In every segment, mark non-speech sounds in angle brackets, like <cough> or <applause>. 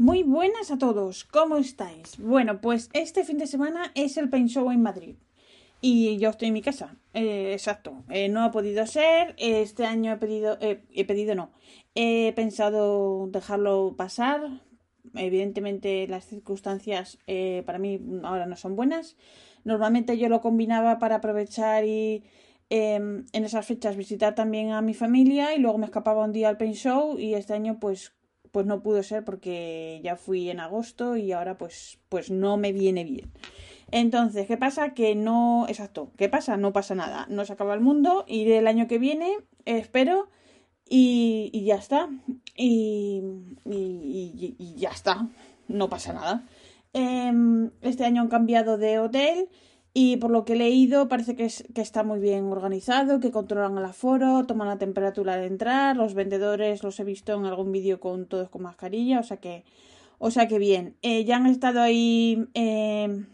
Muy buenas a todos, ¿cómo estáis? Bueno, pues este fin de semana es el Paint Show en Madrid. Y yo estoy en mi casa, eh, exacto, eh, no ha podido ser, este año he pedido, eh, he pedido no, he pensado dejarlo pasar, evidentemente las circunstancias para mí ahora no son buenas, normalmente yo lo combinaba para aprovechar y em, en esas fechas visitar también a mi familia y luego me escapaba un día al Paint Show y este año pues pues no pudo ser porque ya fui en agosto y ahora pues, pues no me viene bien. Entonces, ¿qué pasa? Que no, exacto, ¿qué pasa? No pasa nada, no se acaba el mundo, iré el año que viene, espero, y, ya está, y, y, y, ya está, no pasa nada. Em, este año han cambiado de hotel y por lo que he leído, parece que, es, que está muy bien organizado, que controlan el aforo, toman la temperatura al entrar, los vendedores los he visto en algún vídeo con todos con mascarilla, o sea que, o sea que bien. Eh, ya han estado ahí eh,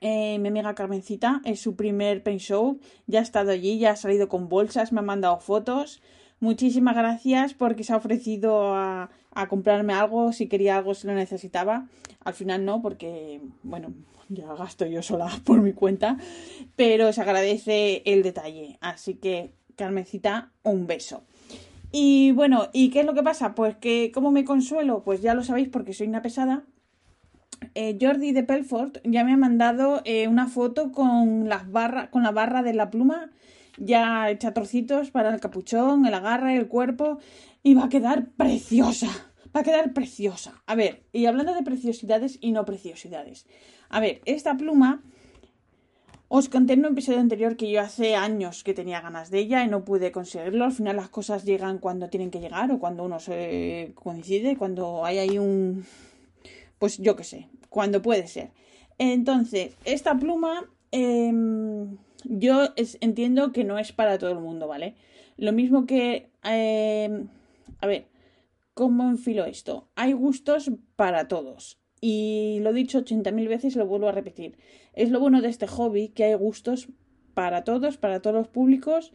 eh, mi amiga Carmencita, es su primer paint show, ya ha estado allí, ya ha salido con bolsas, me ha mandado fotos. Muchísimas gracias porque se ha ofrecido a, a comprarme algo, si quería algo, si lo necesitaba. Al final no, porque, bueno, ya gasto yo sola <laughs> por mi cuenta, pero se agradece el detalle. Así que, Carmencita, un beso. Y bueno, ¿y qué es lo que pasa? Pues que, ¿cómo me consuelo? Pues ya lo sabéis porque soy una pesada. Eh, Jordi de Pelfort ya me ha mandado eh, una foto con las barras, con la barra de la pluma ya hecha trocitos para el capuchón, el agarre, el cuerpo y va a quedar preciosa. Va a quedar preciosa. A ver, y hablando de preciosidades y no preciosidades. A ver, esta pluma os conté en un episodio anterior que yo hace años que tenía ganas de ella y no pude conseguirlo. Al final las cosas llegan cuando tienen que llegar o cuando uno se coincide, cuando hay ahí un... Pues yo qué sé, cuando puede ser. Entonces, esta pluma em, yo entiendo que no es para todo el mundo, ¿vale? Lo mismo que... Em, a ver, ¿cómo enfilo esto? Hay gustos para todos. Y lo he dicho 80.000 veces y lo vuelvo a repetir. Es lo bueno de este hobby, que hay gustos para todos, para todos los públicos,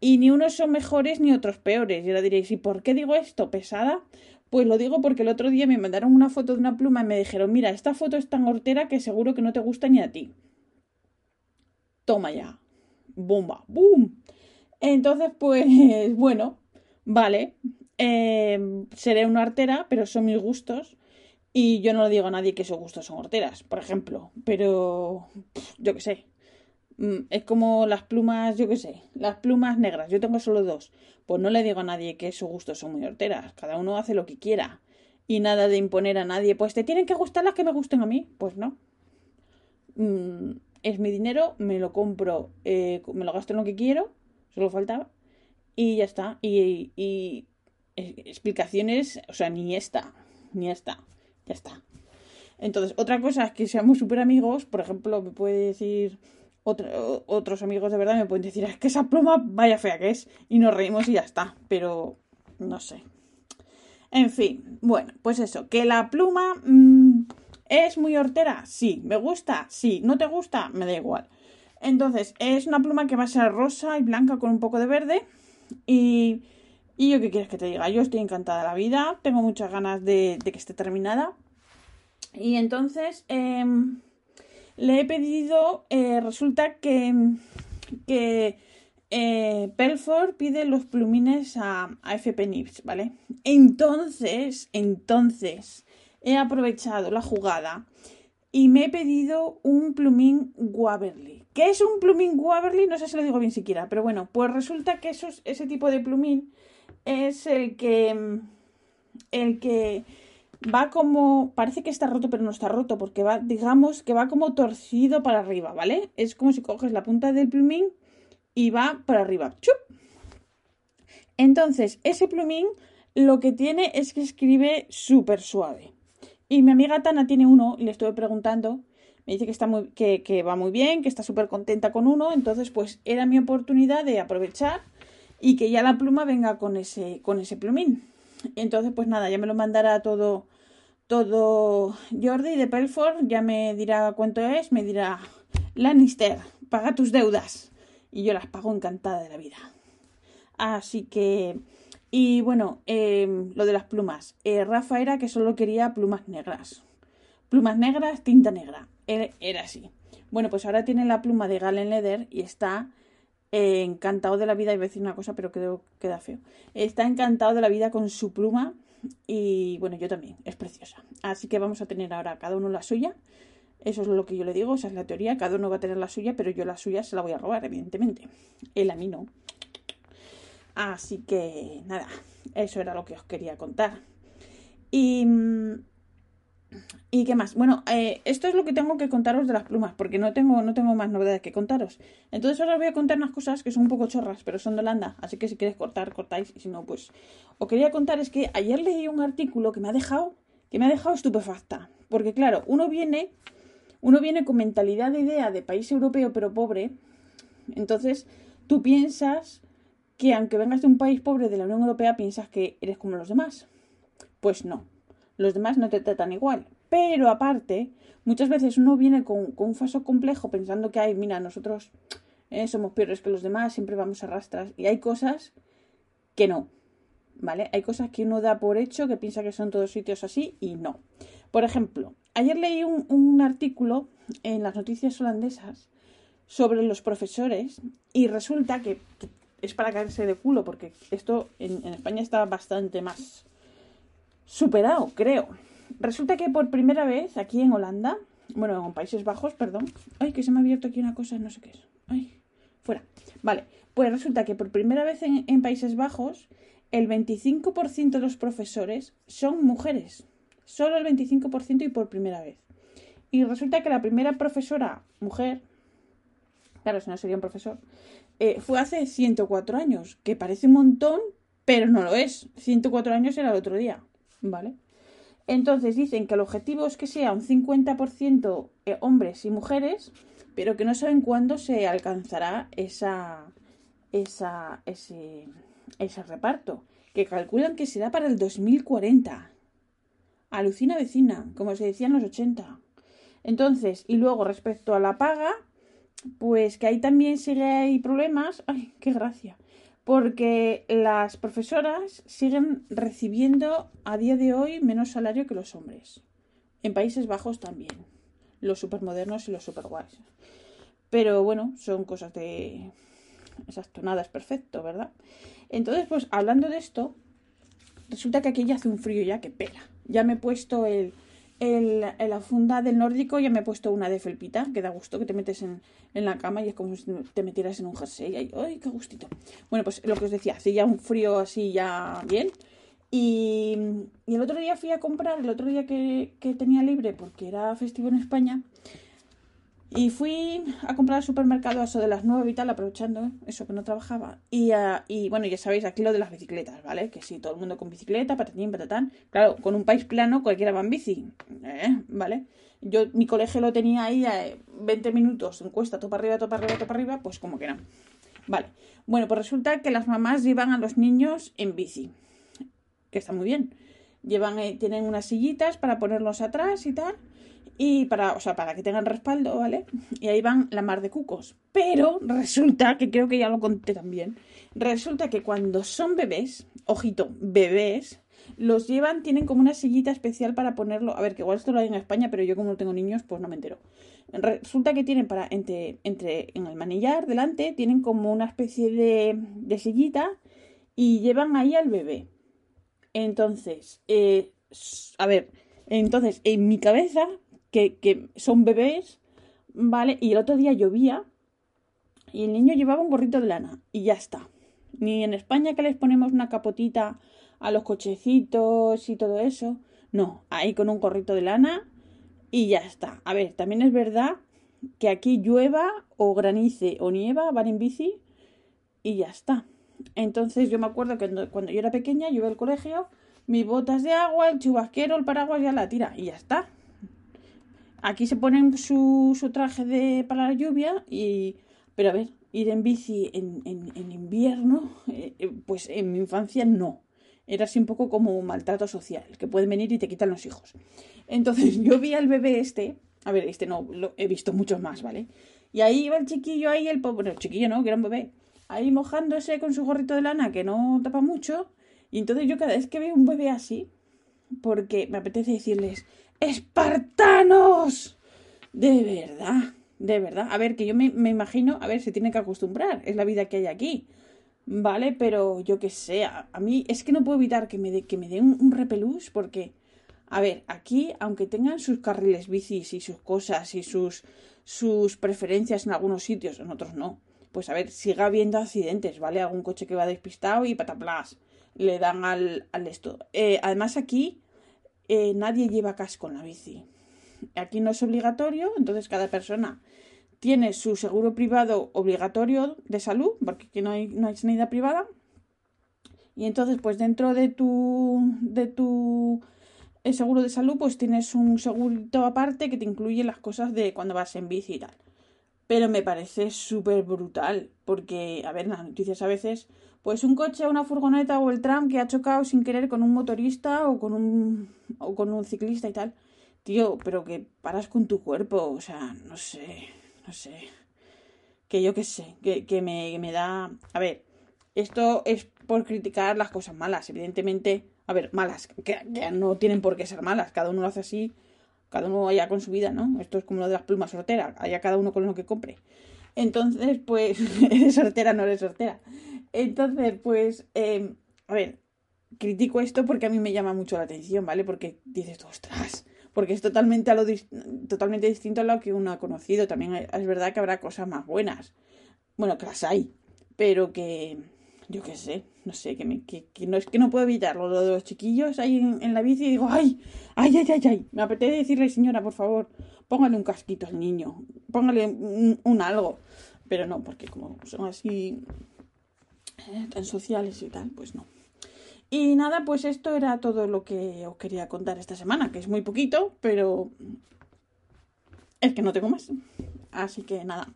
y ni unos son mejores ni otros peores. Y ahora diréis, ¿y por qué digo esto? ¿Pesada? Pues lo digo porque el otro día me mandaron una foto de una pluma y me dijeron, mira, esta foto es tan hortera que seguro que no te gusta ni a ti. Toma ya. Bomba. ¡Boom! Entonces, pues, <laughs> bueno, vale. Eh, seré una artera, pero son mis gustos. Y yo no le digo a nadie que esos gustos son horteras, por ejemplo. Pero yo qué sé. Mm, es como las plumas, yo qué sé, las plumas negras. Yo tengo solo dos. Pues no le digo a nadie que sus gustos son muy horteras. Cada uno hace lo que quiera. Y nada de imponer a nadie. Pues te tienen que gustar las que me gusten a mí. Pues no. Mm, es mi dinero, me lo compro, eh, me lo gasto en lo que quiero. Solo faltaba. Y ya está. Y, y explicaciones, o sea, ni esta, ni esta. Ya está. Entonces, otra cosa es que seamos súper amigos, por ejemplo, me puede decir otros amigos de verdad, me pueden decir, es que esa pluma vaya fea que es, y nos reímos y ya está, pero no sé. En fin, bueno, pues eso, que la pluma mm, es muy hortera, sí, me gusta, sí, no te gusta, me da igual. Entonces, es una pluma que va a ser rosa y blanca con un poco de verde y y yo qué quieres que te diga, yo estoy encantada de la vida, tengo muchas ganas de, que esté terminada. Y entonces em, le he pedido, eh, resulta que, que eh, Pelford pide los plumines a, a FP Nips, ¿vale? Entonces, entonces, he aprovechado la jugada y me he pedido un plumín Waverly. ¿Qué es un plumín Waverly? No sé si lo digo bien siquiera, pero bueno, pues resulta que esos, ese tipo de plumín es el que. El que va como. Parece que está roto, pero no está roto, porque va, digamos, que va como torcido para arriba, ¿vale? Es como si coges la punta del plumín y va para arriba. ¡Chup! Entonces, ese plumín Lo que tiene es que escribe súper suave. Y mi amiga Tana tiene uno y le estuve preguntando. Me dice que, está muy, que, que va muy bien, que está súper contenta con uno. Entonces, pues era mi oportunidad de aprovechar y que ya la pluma venga con ese, con ese plumín. Entonces, pues nada, ya me lo mandará todo, todo Jordi de Pelford, ya me dirá cuánto es, me dirá, Lannister, paga tus deudas. Y yo las pago encantada de la vida. Así que, y bueno, em, lo de las plumas. Eh, Rafa era que solo quería plumas negras. Plumas negras, tinta negra. era así. Bueno, pues ahora tiene la pluma de Galen Leather y está eh, encantado de la vida. Iba a decir una cosa, pero creo que queda feo. Está encantado de la vida con su pluma y bueno, yo también. Es preciosa. Así que vamos a tener ahora cada uno la suya. Eso es lo que yo le digo, esa es la teoría. Cada uno va a tener la suya, pero yo la suya se la voy a robar, evidentemente. Él a mí no. Así que nada, eso era lo que os quería contar. Y mm, ¿Y qué más? Bueno, eh, esto es lo que tengo que contaros de las plumas, porque no tengo, no tengo más novedades que contaros. Entonces ahora os voy a contar unas cosas que son un poco chorras, pero son de Holanda, así que si queréis cortar, cortáis, y si no, pues... Os quería contar es que ayer leí un artículo que me ha dejado, que me ha dejado estupefacta. Porque claro, uno viene, uno viene con mentalidad de idea de país europeo pero pobre, entonces tú piensas que aunque vengas de un país pobre de la Unión Europea, piensas que eres como los demás. Pues no, los demás no te tratan igual. Pero aparte, muchas veces uno viene con, un falso complejo pensando que, hay, mira, nosotros eh, somos peores que los demás, siempre vamos a rastras. Y hay cosas que no. ¿Vale? Hay cosas que uno da por hecho, que piensa que son todos sitios así y no. Por ejemplo, ayer leí un, artículo en las noticias holandesas sobre los profesores y resulta que, es para caerse de culo porque esto en España está bastante más superado, creo. Resulta que por primera vez aquí en Holanda, bueno, en Países Bajos, perdón. Ay, que se me ha abierto aquí una cosa, no sé qué es. Ay, fuera. Vale, pues resulta que por primera vez en, Países Bajos, el 25% de los profesores son mujeres. Solo el 25% y por primera vez. Y resulta que la primera profesora mujer, claro, si no sería un profesor, eh, fue hace 104 años, que parece un montón, pero no lo es. 104 años era el otro día. ¿Vale? Entonces dicen que el objetivo es que sea un 50% eh, hombres y mujeres, pero que no saben cuándo se alcanzará esa, esa, ese, ese reparto, que calculan que será para el 2040. Alucina vecina, como se decía en los 80. Entonces, y luego respecto a la paga, pues que ahí también sigue hay problemas. Ay, qué gracia porque las profesoras siguen recibiendo a día de hoy menos salario que los hombres. En Países Bajos también. Los supermodernos y los superguays. Pero bueno, son cosas de... Exacto, nada es perfecto, ¿verdad? Entonces, pues hablando de esto, resulta que aquí ya hace un frío ya que pela. Ya me he puesto el, el, en la funda del nórdico ya me he puesto una de felpita, que da gusto, que te metes en, la cama y es como si te metieras en un jersey. ¡Ay, qué gustito! Bueno, pues lo que os decía, hace ya un frío así ya bien. Y, el otro día fui a comprar, el otro día que, que tenía libre, porque era festivo en España, y fui a comprar al supermercado eso de las nueve y tal, aprovechando eso que no trabajaba. Y, uh, y bueno, ya sabéis, aquí lo de las bicicletas, ¿vale? Que sí, todo el mundo con bicicleta, patatín, patatán. Claro, con un país plano cualquiera va en bici, ¿eh? ¿vale? Yo, mi colegio lo tenía ahí a 20 minutos, en cuesta, topa arriba, topa arriba, topa arriba, pues como que no. Vale. Bueno, pues resulta que las mamás llevan a los niños en bici, que está muy bien. Llevan, eh, tienen unas sillitas para ponerlos atrás y tal y para, o sea, para que tengan respaldo, ¿vale? Y ahí van la mar de cucos. Pero resulta, que creo que ya lo conté también, resulta que cuando son bebés, ojito, bebés, los llevan, tienen como una sillita especial para ponerlo. A ver, que igual esto lo hay en España, pero yo como no tengo niños, pues no me entero. Resulta que tienen para, entre, entre en el manillar, delante, tienen como una especie de, de sillita y llevan ahí al bebé. Entonces, eh, a ver, entonces en mi cabeza que, son bebés, ¿vale? Y el otro día llovía y el niño llevaba un gorrito de lana y ya está. Ni en España que les ponemos una capotita a los cochecitos y todo eso. No, ahí con un gorrito de lana y ya está. A ver, también es verdad que aquí llueva o granice o nieva, van en bici y ya está. Entonces yo me acuerdo que cuando yo era pequeña, yo al colegio, mis botas de agua, el chubasquero, el paraguas ya la tira y ya está. Aquí se ponen su, traje de para la lluvia y... Pero a ver, ir en bici en, en, invierno, eh, eh, pues en mi infancia no. Era así un poco como un maltrato social, que pueden venir y te quitan los hijos. Entonces <laughs> yo vi al bebé este, a ver, este no, lo he visto muchos más, ¿vale? Y ahí iba el chiquillo, ahí el pobre, bueno, el chiquillo no, que era un bebé, ahí mojándose con su gorrito de lana que no tapa mucho. Y entonces yo cada vez que veo un bebé así, porque me apetece decirles, ¡Espartanos! De verdad, de verdad. A ver, que yo me, imagino, a ver, se tiene que acostumbrar, es la vida que hay aquí. Vale, pero yo que sé, a, mí es que no puedo evitar que me dé que me dé un, un repelús porque, a ver, aquí, aunque tengan sus carriles bicis y sus cosas y sus, sus preferencias en algunos sitios, en otros no, pues a ver, siga habiendo accidentes, ¿vale? Algún coche que va despistado y pataplas, le dan al, al esto. Eh, además aquí eh, nadie lleva casco en la bici. Aquí no es obligatorio, entonces cada persona tiene su seguro privado obligatorio de salud, porque aquí no hay, no hay sanidad privada. Y entonces, pues dentro de tu, de tu eh, seguro de salud, pues tienes un segurito aparte que te incluye las cosas de cuando vas en bici y tal. Pero me parece súper brutal, porque, a ver, las noticias a veces pues un coche, una furgoneta o el tram que ha chocado sin querer con un motorista o con un, o con un ciclista y tal. Tío, pero que paras con tu cuerpo, o sea, no sé, no sé. Que yo qué sé, que, que me, me da... A ver, esto es por criticar las cosas malas, evidentemente. A ver, malas, que, que, no tienen por qué ser malas, cada uno lo hace así, cada uno vaya con su vida, ¿no? Esto es como lo de las plumas sorteras, allá cada uno con lo que compre. Entonces, pues, <laughs> eres sortera, no eres sortera. Entonces, pues, em, a ver, critico esto porque a mí me llama mucho la atención, ¿vale? Porque dices, ostras, porque es totalmente, a lo totalmente distinto a lo que uno ha conocido. También es verdad que habrá cosas más buenas. Bueno, que las hay, pero que, yo qué sé, no sé, que, me, que, no es que no puedo evitarlo. Lo de los chiquillos ahí en, la bici y digo, ay, ay, ay, ay, ay. Me apetece decirle, señora, por favor, póngale un casquito al niño, póngale un algo. Pero no, porque como son así eh, tan sociales y tal, pues no. Y nada, pues esto era todo lo que os quería contar esta semana, que es muy poquito, pero es que no tengo más. Así que nada.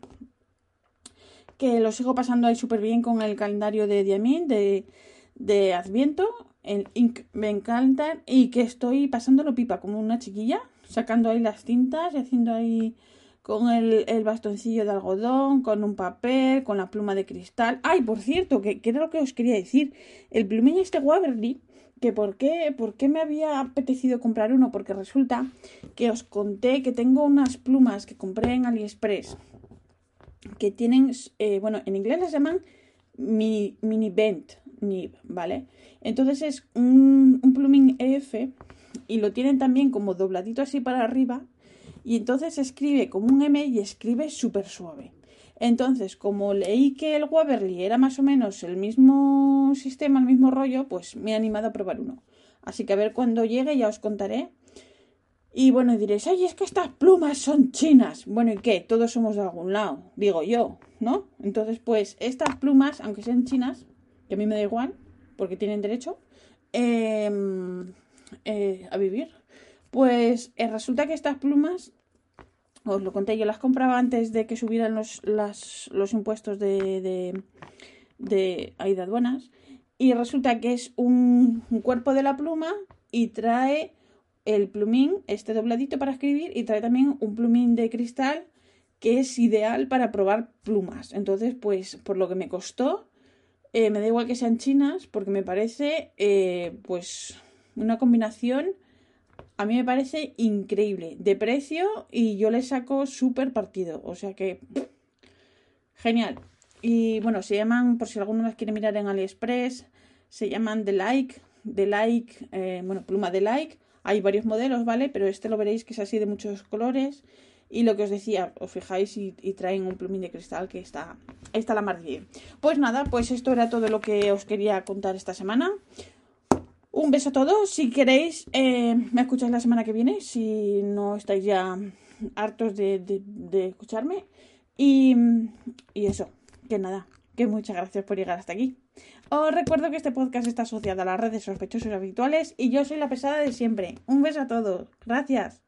Que lo sigo pasando ahí súper bien con el calendario de Diamín, de, de Adviento. El Ink me encanta y que estoy pasándolo pipa como una chiquilla, sacando ahí las tintas y haciendo ahí con el, el, bastoncillo de algodón, con un papel, con la pluma de cristal. Ay, por cierto, que, que era lo que os quería decir. El plumín este Waverly, que por qué, por qué me había apetecido comprar uno, porque resulta que os conté que tengo unas plumas que compré en AliExpress, que tienen, eh, bueno, en inglés las llaman mini, mini bent nib, ¿vale? Entonces es un, un plumín EF y lo tienen también como dobladito así para arriba y entonces escribe como un M y escribe súper suave. Entonces, como leí que el Waverly era más o menos el mismo sistema, el mismo rollo, pues me he animado a probar uno. Así que a ver cuando llegue ya os contaré. Y bueno, diréis, ay, es que estas plumas son chinas. Bueno, ¿y qué? Todos somos de algún lado, digo yo, ¿no? Entonces, pues estas plumas, aunque sean chinas, que a mí me da igual, porque tienen derecho em, eh, a vivir, pues eh, resulta que estas plumas, os lo conté, yo las compraba antes de que subieran los, los impuestos de, de, de, aduanas. Y resulta que es un, cuerpo de la pluma y trae el plumín, este dobladito para escribir, y trae también un plumín de cristal que es ideal para probar plumas. Entonces, pues por lo que me costó, eh, me da igual que sean chinas, porque me parece eh, pues una combinación a mí me parece increíble de precio y yo le saco súper partido. O sea que genial. Y bueno, se llaman, por si alguno las quiere mirar en AliExpress, se llaman The Like, The Like, eh, bueno, pluma de Like. Hay varios modelos, ¿vale? Pero este lo veréis que es así de muchos colores. Y lo que os decía, os fijáis y, traen un plumín de cristal que está, está la mar bien. Pues nada, pues esto era todo lo que os quería contar esta semana. Un beso a todos. Si queréis, eh, me escucháis la semana que viene. Si no estáis ya hartos de, escucharme. Y, y eso, que nada, que muchas gracias por llegar hasta aquí. Os recuerdo que este podcast está asociado a las redes sospechosos habituales y yo soy la pesada de siempre. Un beso a todos. Gracias.